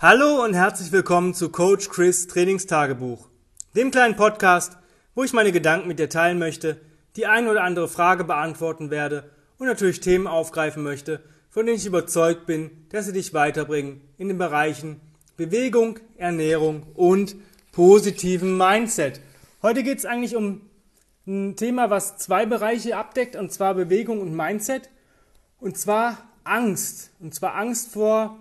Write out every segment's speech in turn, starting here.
Hallo und herzlich willkommen zu Coach Chris Trainingstagebuch, dem kleinen Podcast, wo ich meine Gedanken mit dir teilen möchte, die ein oder andere Frage beantworten werde und natürlich Themen aufgreifen möchte, von denen ich überzeugt bin, dass sie dich weiterbringen in den Bereichen Bewegung, Ernährung und positiven Mindset. Heute geht es eigentlich um ein Thema, was zwei Bereiche abdeckt, und zwar Bewegung und Mindset, und zwar Angst, und zwar Angst vor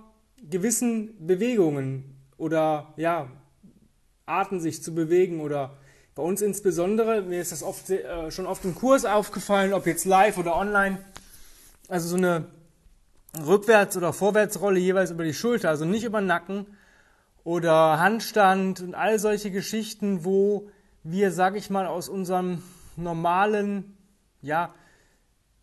gewissen Bewegungen oder ja, Arten sich zu bewegen oder bei uns insbesondere, mir ist das oft, äh, schon oft im Kurs aufgefallen, ob jetzt live oder online, also so eine Rückwärts- oder Vorwärtsrolle jeweils über die Schulter, also nicht über den Nacken oder Handstand und all solche Geschichten, wo wir, sag ich mal, aus unserem normalen, ja,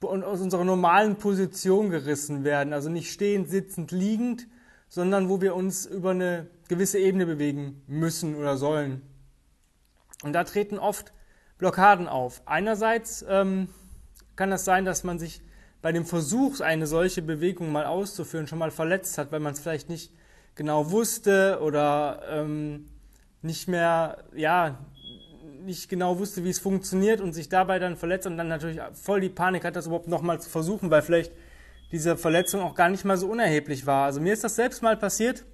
aus unserer normalen Position gerissen werden, also nicht stehend, sitzend, liegend, sondern wo wir uns über eine gewisse Ebene bewegen müssen oder sollen. Und da treten oft Blockaden auf. Einerseits ähm, kann das sein, dass man sich bei dem Versuch, eine solche Bewegung mal auszuführen, schon mal verletzt hat, weil man es vielleicht nicht genau wusste oder ähm, nicht mehr, ja, nicht genau wusste, wie es funktioniert und sich dabei dann verletzt und dann natürlich voll die Panik hat, das überhaupt nochmal zu versuchen, weil vielleicht diese Verletzung auch gar nicht mal so unerheblich war. Also mir ist das selbst mal passiert.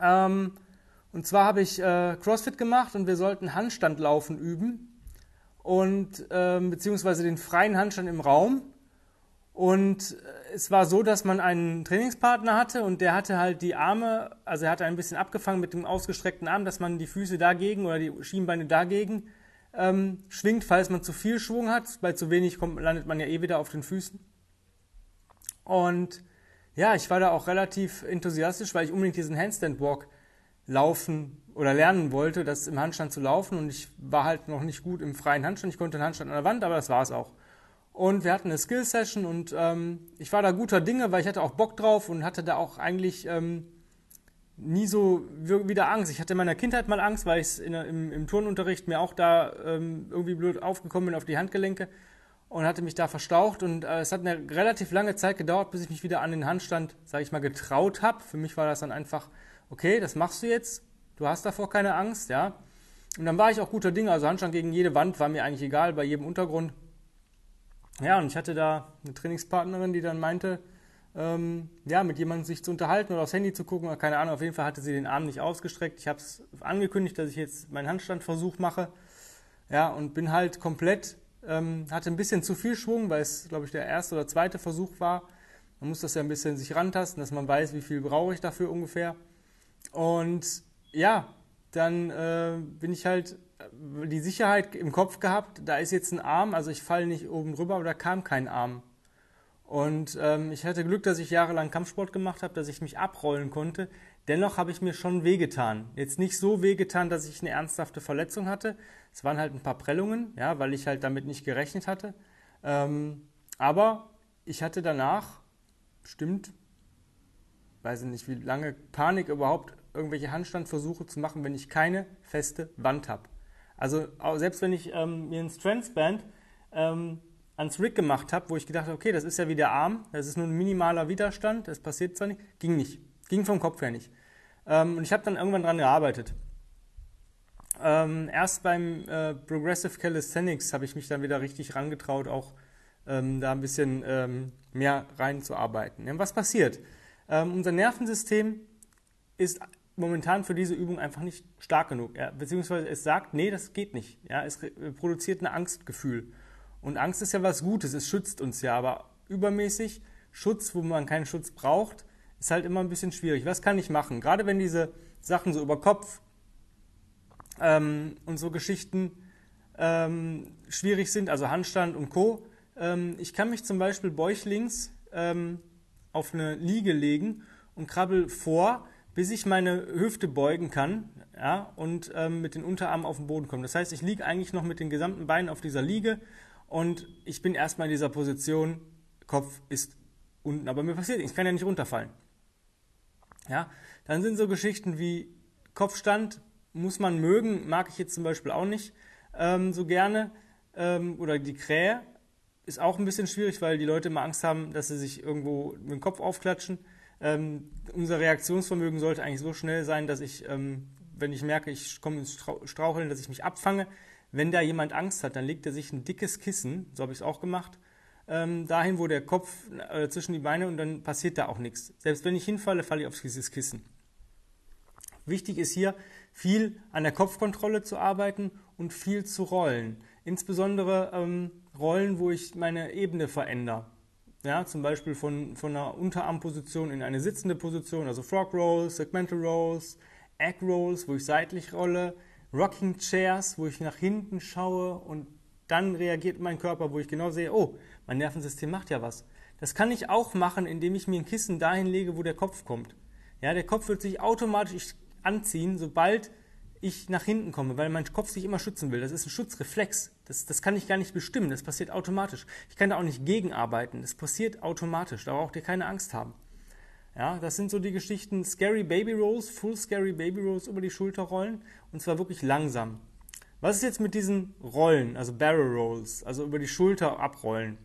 Ähm, und zwar habe ich äh, CrossFit gemacht und wir sollten Handstandlaufen üben und ähm, beziehungsweise den freien Handstand im Raum. Und äh, es war so, dass man einen Trainingspartner hatte und der hatte halt die Arme, also er hatte ein bisschen abgefangen mit dem ausgestreckten Arm, dass man die Füße dagegen oder die Schienbeine dagegen ähm, schwingt, falls man zu viel Schwung hat. Bei zu wenig kommt, landet man ja eh wieder auf den Füßen. Und ja, ich war da auch relativ enthusiastisch, weil ich unbedingt diesen Handstand Walk laufen oder lernen wollte, das im Handstand zu laufen. Und ich war halt noch nicht gut im freien Handstand. Ich konnte den Handstand an der Wand, aber das war es auch. Und wir hatten eine Skill-Session und ähm, ich war da guter Dinge, weil ich hatte auch Bock drauf und hatte da auch eigentlich ähm, nie so wieder Angst. Ich hatte in meiner Kindheit mal Angst, weil ich im, im Turnunterricht mir auch da ähm, irgendwie blöd aufgekommen bin auf die Handgelenke und hatte mich da verstaucht und äh, es hat eine relativ lange Zeit gedauert, bis ich mich wieder an den Handstand, sage ich mal, getraut habe. Für mich war das dann einfach, okay, das machst du jetzt, du hast davor keine Angst, ja. Und dann war ich auch guter Dinge, also Handstand gegen jede Wand war mir eigentlich egal, bei jedem Untergrund. Ja, und ich hatte da eine Trainingspartnerin, die dann meinte, ähm, ja, mit jemandem sich zu unterhalten oder aufs Handy zu gucken, oder keine Ahnung, auf jeden Fall hatte sie den Arm nicht ausgestreckt. Ich habe es angekündigt, dass ich jetzt meinen Handstandversuch mache. Ja, und bin halt komplett ähm, hatte ein bisschen zu viel Schwung, weil es, glaube ich, der erste oder zweite Versuch war. Man muss das ja ein bisschen sich rantasten, dass man weiß, wie viel brauche ich dafür ungefähr. Und ja, dann äh, bin ich halt äh, die Sicherheit im Kopf gehabt, da ist jetzt ein Arm, also ich falle nicht oben drüber, aber da kam kein Arm. Und ähm, ich hatte Glück, dass ich jahrelang Kampfsport gemacht habe, dass ich mich abrollen konnte. Dennoch habe ich mir schon wehgetan. Jetzt nicht so wehgetan, dass ich eine ernsthafte Verletzung hatte. Es waren halt ein paar Prellungen, ja, weil ich halt damit nicht gerechnet hatte. Ähm, aber ich hatte danach bestimmt, weiß ich nicht, wie lange Panik überhaupt, irgendwelche Handstandversuche zu machen, wenn ich keine feste Wand habe. Also selbst wenn ich ähm, mir ein Strengths-Band ähm, ans Rig gemacht habe, wo ich gedacht habe, okay, das ist ja wie der Arm, das ist nur ein minimaler Widerstand, das passiert zwar nicht, ging nicht. Ging vom Kopf her nicht. Ähm, und ich habe dann irgendwann dran gearbeitet. Ähm, erst beim äh, Progressive Calisthenics habe ich mich dann wieder richtig rangetraut, auch ähm, da ein bisschen ähm, mehr reinzuarbeiten. Ja, was passiert? Ähm, unser Nervensystem ist momentan für diese Übung einfach nicht stark genug. Ja? Beziehungsweise es sagt, nee, das geht nicht. Ja? Es produziert ein Angstgefühl. Und Angst ist ja was Gutes, es schützt uns ja, aber übermäßig Schutz, wo man keinen Schutz braucht, ist halt immer ein bisschen schwierig. Was kann ich machen? Gerade wenn diese Sachen so über Kopf ähm, und so Geschichten ähm, schwierig sind, also Handstand und Co. Ähm, ich kann mich zum Beispiel bäuchlings ähm, auf eine Liege legen und krabbel vor, bis ich meine Hüfte beugen kann ja, und ähm, mit den Unterarmen auf den Boden komme. Das heißt, ich liege eigentlich noch mit den gesamten Beinen auf dieser Liege und ich bin erstmal in dieser Position, Kopf ist unten, aber mir passiert nichts, ich kann ja nicht runterfallen. Ja, dann sind so Geschichten wie Kopfstand, muss man mögen, mag ich jetzt zum Beispiel auch nicht ähm, so gerne. Ähm, oder die Krähe ist auch ein bisschen schwierig, weil die Leute immer Angst haben, dass sie sich irgendwo mit dem Kopf aufklatschen. Ähm, unser Reaktionsvermögen sollte eigentlich so schnell sein, dass ich, ähm, wenn ich merke, ich komme ins Straucheln, dass ich mich abfange. Wenn da jemand Angst hat, dann legt er sich ein dickes Kissen, so habe ich es auch gemacht, ähm, dahin, wo der Kopf äh, zwischen die Beine und dann passiert da auch nichts. Selbst wenn ich hinfalle, falle ich auf dieses Kissen. Wichtig ist hier, viel an der Kopfkontrolle zu arbeiten und viel zu rollen. Insbesondere ähm, Rollen, wo ich meine Ebene verändere. Ja, zum Beispiel von, von einer Unterarmposition in eine sitzende Position, also Frog Rolls, Segmental Rolls, Egg Rolls, wo ich seitlich rolle, Rocking Chairs, wo ich nach hinten schaue und dann reagiert mein Körper, wo ich genau sehe, oh, mein Nervensystem macht ja was. Das kann ich auch machen, indem ich mir ein Kissen dahin lege, wo der Kopf kommt. Ja, der Kopf wird sich automatisch anziehen, sobald ich nach hinten komme, weil mein Kopf sich immer schützen will. Das ist ein Schutzreflex. Das, das kann ich gar nicht bestimmen. Das passiert automatisch. Ich kann da auch nicht gegenarbeiten. Das passiert automatisch. Da braucht ihr keine Angst haben. Ja, das sind so die Geschichten Scary Baby Rolls, Full Scary Baby Rolls über die Schulter rollen und zwar wirklich langsam. Was ist jetzt mit diesen Rollen, also Barrel Rolls, also über die Schulter abrollen?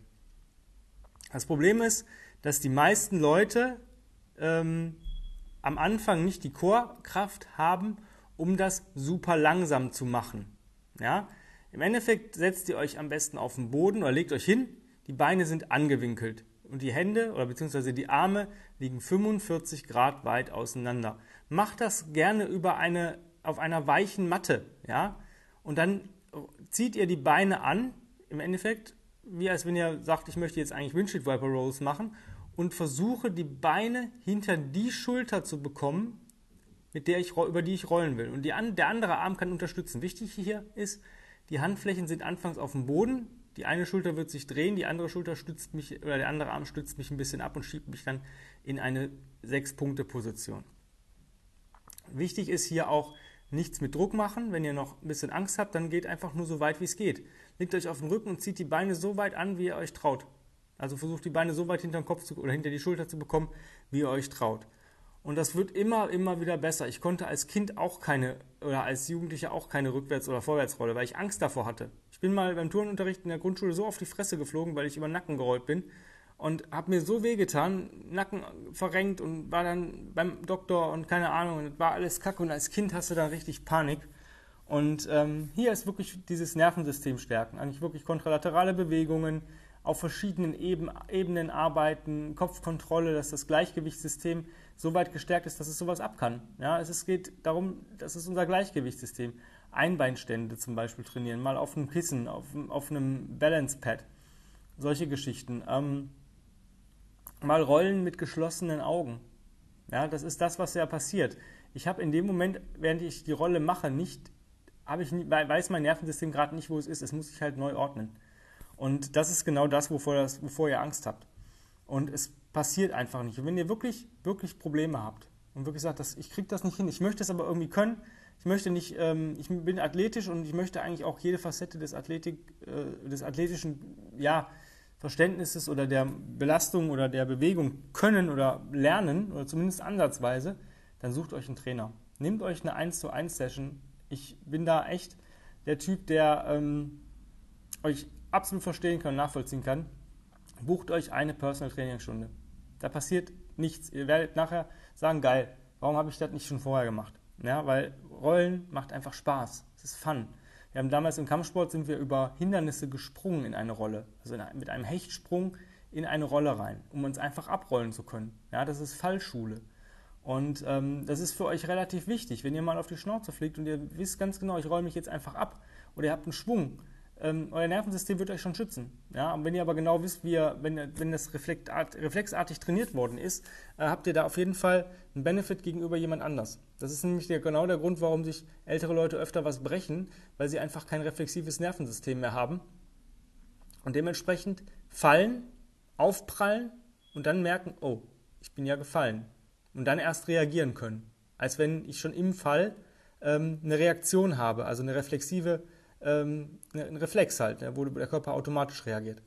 Das Problem ist, dass die meisten Leute ähm, am Anfang nicht die Chorkraft haben, um das super langsam zu machen. Ja? Im Endeffekt setzt ihr euch am besten auf den Boden oder legt euch hin, die Beine sind angewinkelt und die Hände oder beziehungsweise die Arme liegen 45 Grad weit auseinander. Macht das gerne über eine, auf einer weichen Matte, ja, und dann zieht ihr die Beine an, im Endeffekt, wie als wenn ihr sagt, ich möchte jetzt eigentlich Windshield Viper Rolls machen und versuche die Beine hinter die Schulter zu bekommen, mit der ich, über die ich rollen will. Und die, der andere Arm kann unterstützen. Wichtig hier ist, die Handflächen sind anfangs auf dem Boden, die eine Schulter wird sich drehen, die andere Schulter stützt mich, oder der andere Arm stützt mich ein bisschen ab und schiebt mich dann in eine Sechs-Punkte-Position. Wichtig ist hier auch, nichts mit Druck machen. Wenn ihr noch ein bisschen Angst habt, dann geht einfach nur so weit, wie es geht. Legt euch auf den Rücken und zieht die Beine so weit an, wie ihr euch traut. Also versucht die Beine so weit hinter den Kopf zu, oder hinter die Schulter zu bekommen, wie ihr euch traut. Und das wird immer, immer wieder besser. Ich konnte als Kind auch keine, oder als Jugendlicher auch keine Rückwärts- oder Vorwärtsrolle, weil ich Angst davor hatte. Ich bin mal beim Turnunterricht in der Grundschule so auf die Fresse geflogen, weil ich über den Nacken gerollt bin und habe mir so wehgetan, Nacken verrenkt und war dann beim Doktor und keine Ahnung, und war alles kacke und als Kind hast du dann richtig Panik. Und ähm, hier ist wirklich dieses Nervensystem stärken, eigentlich wirklich kontralaterale Bewegungen, auf verschiedenen Ebenen arbeiten, Kopfkontrolle, dass das Gleichgewichtssystem so weit gestärkt ist, dass es sowas ab kann. Ja, es geht darum, das ist unser Gleichgewichtssystem. Einbeinstände zum Beispiel trainieren, mal auf einem Kissen, auf, auf einem Balance Pad, solche Geschichten. Ähm, mal rollen mit geschlossenen Augen. Ja, das ist das, was ja passiert. Ich habe in dem Moment, während ich die Rolle mache, nicht, ich, weiß mein Nervensystem gerade nicht, wo es ist. Es muss sich halt neu ordnen. Und das ist genau das, wovor, das, wovor ihr Angst habt. Und es passiert einfach nicht. Und wenn ihr wirklich, wirklich Probleme habt und wirklich sagt, dass ich kriege das nicht hin, ich möchte es aber irgendwie können, ich möchte nicht, ähm, ich bin athletisch und ich möchte eigentlich auch jede Facette des Athletik, äh, des athletischen, ja, Verständnisses oder der Belastung oder der Bewegung können oder lernen oder zumindest ansatzweise, dann sucht euch einen Trainer. Nehmt euch eine 1 zu 1 Session. Ich bin da echt der Typ, der ähm, euch absolut verstehen kann und nachvollziehen kann. Bucht euch eine Personal Training Stunde. Da passiert nichts. Ihr werdet nachher sagen, geil, warum habe ich das nicht schon vorher gemacht? Ja, weil Rollen macht einfach Spaß. Es ist Fun. Wir haben damals im Kampfsport sind wir über Hindernisse gesprungen in eine Rolle, also mit einem Hechtsprung in eine Rolle rein, um uns einfach abrollen zu können. Ja, das ist Fallschule. Und ähm, das ist für euch relativ wichtig. Wenn ihr mal auf die Schnauze fliegt und ihr wisst ganz genau, ich rolle mich jetzt einfach ab oder ihr habt einen Schwung, ähm, euer Nervensystem wird euch schon schützen. Ja? Und wenn ihr aber genau wisst, wie ihr, wenn, wenn das reflexartig trainiert worden ist, äh, habt ihr da auf jeden Fall einen Benefit gegenüber jemand anders. Das ist nämlich der, genau der Grund, warum sich ältere Leute öfter was brechen, weil sie einfach kein reflexives Nervensystem mehr haben und dementsprechend fallen, aufprallen und dann merken, oh, ich bin ja gefallen. Und dann erst reagieren können. Als wenn ich schon im Fall ähm, eine Reaktion habe, also eine reflexive ähm, ein Reflex halt, ne, wo der Körper automatisch reagiert.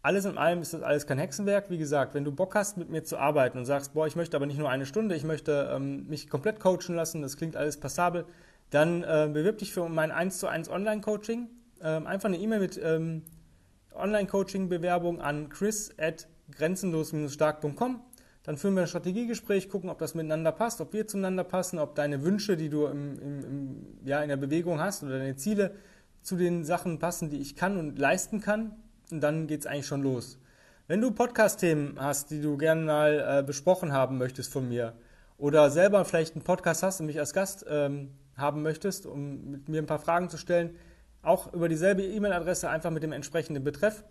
Alles in allem ist das alles kein Hexenwerk. Wie gesagt, wenn du Bock hast, mit mir zu arbeiten und sagst, boah, ich möchte aber nicht nur eine Stunde, ich möchte ähm, mich komplett coachen lassen, das klingt alles passabel, dann äh, bewirb dich für mein 1 zu 1 Online-Coaching. Ähm, einfach eine E-Mail mit ähm, Online-Coaching-Bewerbung an chris at grenzenlos-stark.com. Dann führen wir ein Strategiegespräch, gucken, ob das miteinander passt, ob wir zueinander passen, ob deine Wünsche, die du im, im, im, ja, in der Bewegung hast oder deine Ziele zu den Sachen passen, die ich kann und leisten kann. Und dann geht es eigentlich schon los. Wenn du Podcast-Themen hast, die du gerne mal äh, besprochen haben möchtest von mir oder selber vielleicht einen Podcast hast und mich als Gast ähm, haben möchtest, um mit mir ein paar Fragen zu stellen, auch über dieselbe E-Mail-Adresse, einfach mit dem entsprechenden Betreff.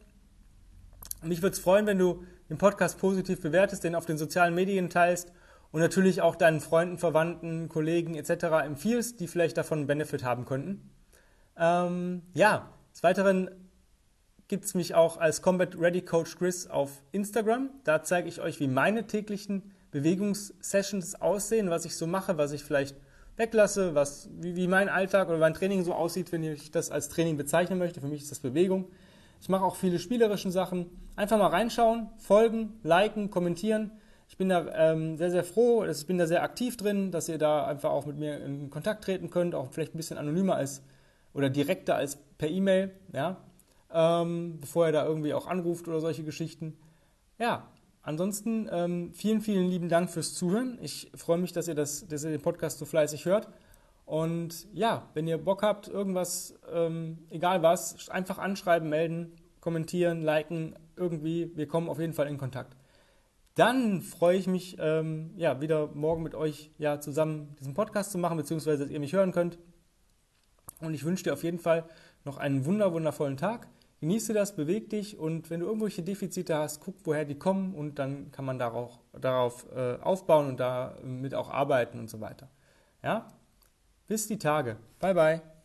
Mich würde es freuen, wenn du den Podcast positiv bewertest, den auf den sozialen Medien teilst und natürlich auch deinen Freunden, Verwandten, Kollegen etc. empfiehlst, die vielleicht davon einen Benefit haben könnten. Ähm, ja, des Weiteren gibt es mich auch als Combat Ready Coach Chris auf Instagram. Da zeige ich euch, wie meine täglichen Bewegungssessions aussehen, was ich so mache, was ich vielleicht weglasse, was, wie, wie mein Alltag oder mein Training so aussieht, wenn ich das als Training bezeichnen möchte. Für mich ist das Bewegung. Ich mache auch viele spielerischen Sachen. Einfach mal reinschauen, folgen, liken, kommentieren. Ich bin da ähm, sehr, sehr froh, ich bin da sehr aktiv drin, dass ihr da einfach auch mit mir in Kontakt treten könnt, auch vielleicht ein bisschen anonymer als oder direkter als per E-Mail, ja, ähm, bevor ihr da irgendwie auch anruft oder solche Geschichten. Ja, ansonsten ähm, vielen, vielen lieben Dank fürs Zuhören. Ich freue mich, dass ihr, das, dass ihr den Podcast so fleißig hört. Und ja, wenn ihr Bock habt, irgendwas, ähm, egal was, einfach anschreiben, melden, kommentieren, liken, irgendwie. Wir kommen auf jeden Fall in Kontakt. Dann freue ich mich, ähm, ja, wieder morgen mit euch ja, zusammen diesen Podcast zu machen, beziehungsweise dass ihr mich hören könnt. Und ich wünsche dir auf jeden Fall noch einen wunder, wundervollen Tag. Genieße das, beweg dich und wenn du irgendwelche Defizite hast, guck, woher die kommen und dann kann man darauf, darauf äh, aufbauen und damit auch arbeiten und so weiter. Ja? Bis die Tage. Bye, bye.